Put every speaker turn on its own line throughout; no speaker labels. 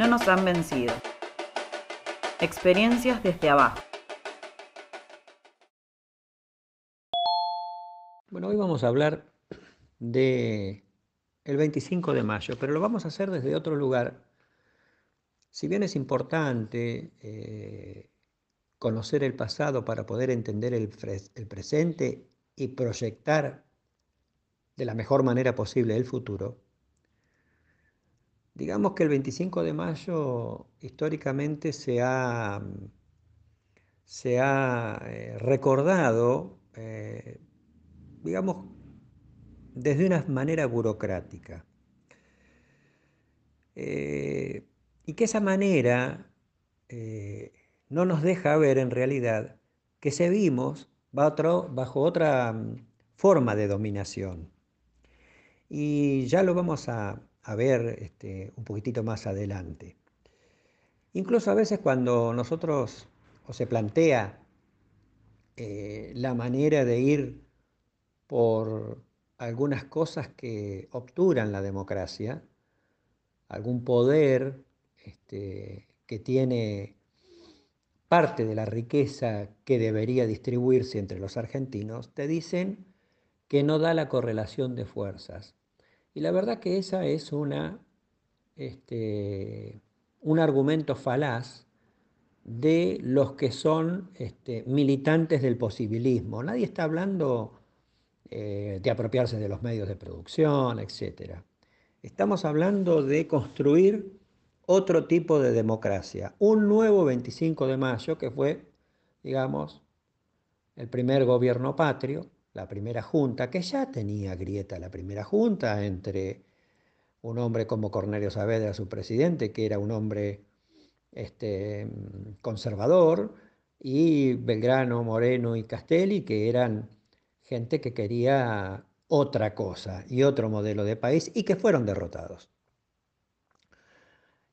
No nos han vencido. Experiencias desde abajo.
Bueno, hoy vamos a hablar de el 25 de mayo, pero lo vamos a hacer desde otro lugar. Si bien es importante eh, conocer el pasado para poder entender el, el presente y proyectar de la mejor manera posible el futuro, digamos que el 25 de mayo históricamente se ha, se ha eh, recordado, eh, digamos, desde una manera burocrática. Eh, y que esa manera no nos deja ver en realidad que seguimos bajo otra mm, forma de dominación. Y ya lo vamos a, ver este, un poquitito más adelante. Incluso a veces cuando nosotros o se plantea eh, la manera de ir por algunas cosas que obturan la democracia, algún poder este, que tiene parte de la riqueza que debería distribuirse entre los argentinos, te dicen que no da la correlación de fuerzas. Y la verdad que esa es una, este, un argumento falaz de los que son este, militantes del posibilismo. Nadie está hablando eh, de apropiarse de los medios de producción, etc. Estamos hablando de construir otro tipo de democracia. Un nuevo 25 de mayo que fue, digamos, el primer gobierno patrio, la primera junta, que ya tenía grieta la primera junta entre un hombre como Cornelio Saavedra, su presidente, que era un hombre este, conservador, y Belgrano, Moreno y Castelli, que eran gente que quería otra cosa y otro modelo de país y que fueron derrotados.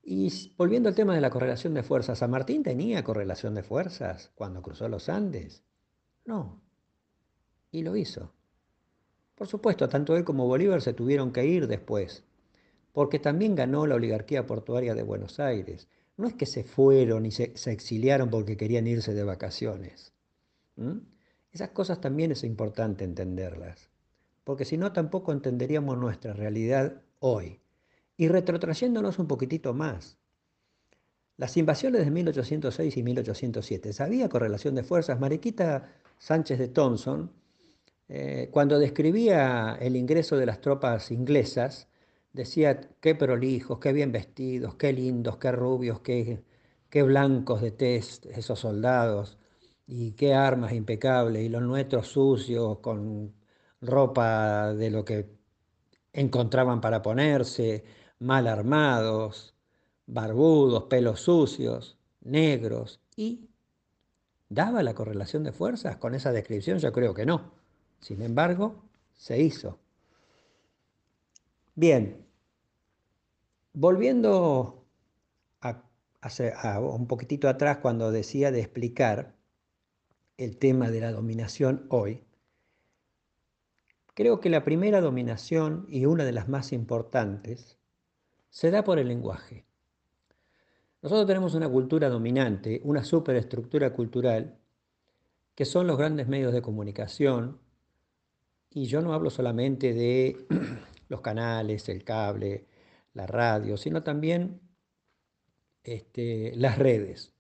Y volviendo al tema de la correlación de fuerzas, ¿San Martín tenía correlación de fuerzas cuando cruzó los Andes? No. Y lo hizo. Por supuesto, tanto él como Bolívar se tuvieron que ir después, porque también ganó la oligarquía portuaria de Buenos Aires. No es que se fueron y se, exiliaron porque querían irse de vacaciones. Esas cosas también es importante entenderlas, porque si no tampoco entenderíamos nuestra realidad hoy. Y retrotrayéndonos un poquitito más, las invasiones de 1806 y 1807, ¿sabía correlación de fuerzas? Mariquita Sánchez de Thompson, eh, cuando describía el ingreso de las tropas inglesas, decía qué prolijos, qué bien vestidos, qué lindos, qué rubios, qué, qué blancos de test esos soldados, y qué armas impecables, y los nuestros sucios, con ropa de lo que encontraban para ponerse, mal armados, barbudos, pelos sucios, negros, y ¿daba la correlación de fuerzas con esa descripción? Yo creo que no. Sin embargo, se hizo. Bien, volviendo a, un poquitito atrás cuando decía de explicar el tema de la dominación hoy, creo que la primera dominación y una de las más importantes se da por el lenguaje. Nosotros tenemos una cultura dominante, una superestructura cultural, que son los grandes medios de comunicación, y yo no hablo solamente de los canales, el cable, la radio, sino también este, las redes.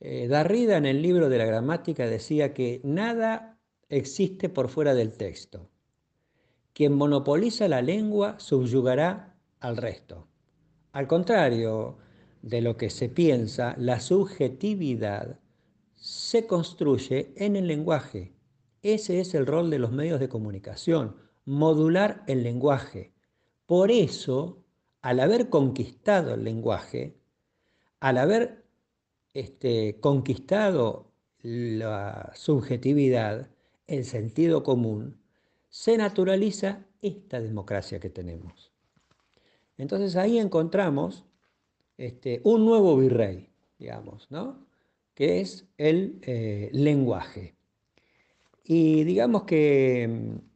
Eh, Darrida en el libro de la gramática decía que nada existe por fuera del texto. Quien monopoliza la lengua subyugará al resto. Al contrario de lo que se piensa, la subjetividad se construye en el lenguaje. Ese es el rol de los medios de comunicación, modular el lenguaje. Por eso, al haber conquistado el lenguaje, al haber este, conquistado la subjetividad, el sentido común, se naturaliza esta democracia que tenemos. Entonces ahí encontramos este, un nuevo virrey, digamos, ¿no? que es el eh, lenguaje. Y digamos que mm,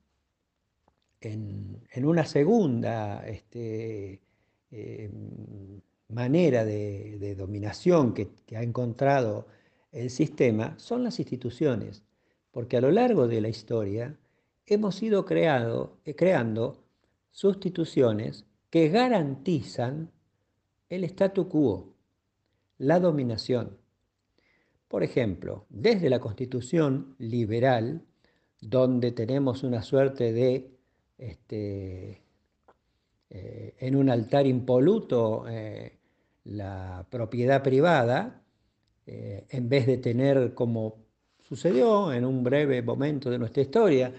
en, una segunda este, em, manera de, dominación que, ha encontrado el sistema son las instituciones, porque a lo largo de la historia hemos ido eh, creando sustituciones que garantizan el statu quo, la dominación. Por ejemplo, desde la constitución liberal, donde tenemos una suerte de, este, eh, en un altar impoluto, eh, la propiedad privada, eh, en vez de tener como sucedió en un breve momento de nuestra historia,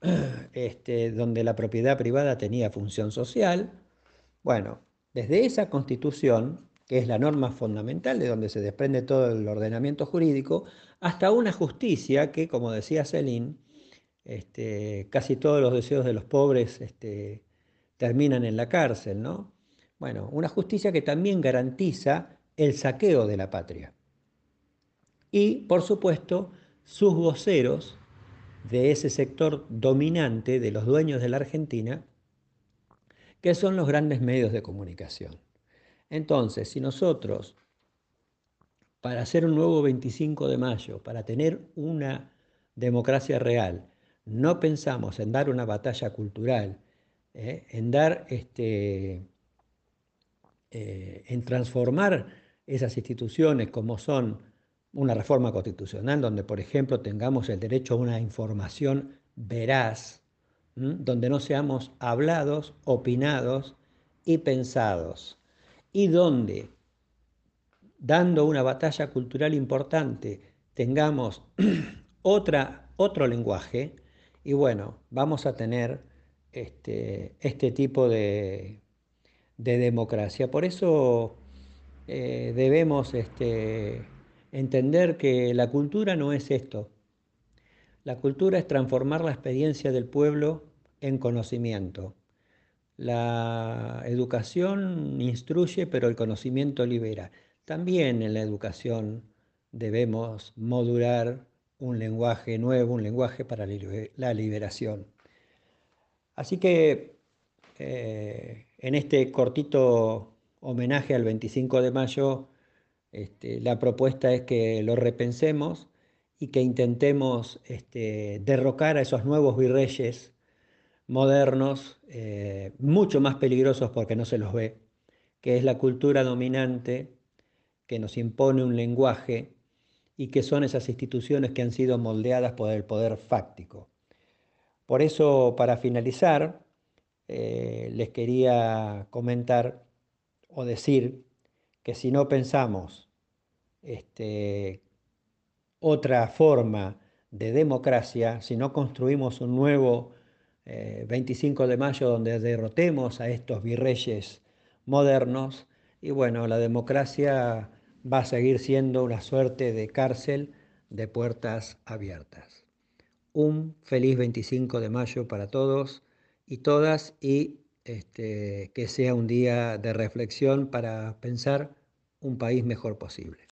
este, donde la propiedad privada tenía función social. Bueno, desde esa constitución, que es la norma fundamental de donde se desprende todo el ordenamiento jurídico, hasta una justicia que, como decía Celine, este, casi todos los deseos de los pobres este, terminan en la cárcel, ¿no? Bueno, una justicia que también garantiza el saqueo de la patria. Y, por supuesto, sus voceros de ese sector dominante de los dueños de la Argentina, que son los grandes medios de comunicación. Entonces, si nosotros, para hacer un nuevo 25 de mayo, para tener una democracia real, no pensamos en dar una batalla cultural, ¿eh? en dar, este, eh, en transformar esas instituciones como son una reforma constitucional donde, por ejemplo, tengamos el derecho a una información veraz, donde no seamos hablados, opinados y pensados, y donde, dando una batalla cultural importante, tengamos otro lenguaje, y bueno, vamos a tener este, este tipo de, democracia. Por eso eh, debemos este, entender que la cultura no es esto. La cultura es transformar la experiencia del pueblo en conocimiento. La educación instruye, pero el conocimiento libera. También en la educación debemos modular un lenguaje nuevo, un lenguaje para la liberación. Así que eh, en este cortito homenaje al 25 de mayo, este, la propuesta es que lo repensemos y que intentemos este, derrocar a esos nuevos virreyes modernos, eh, mucho más peligrosos porque no se los ve, que es la cultura dominante que nos impone un lenguaje y que son esas instituciones que han sido moldeadas por el poder fáctico. Por eso, para finalizar, eh, les quería comentar o decir que si no pensamos este, otra forma de democracia, si no construimos un nuevo 25 eh, de mayo donde derrotemos a estos virreyes modernos, y bueno, la democracia va a seguir siendo una suerte de cárcel de puertas abiertas. Un feliz 25 de mayo para todos y todas y este, que sea un día de reflexión para pensar un país mejor posible.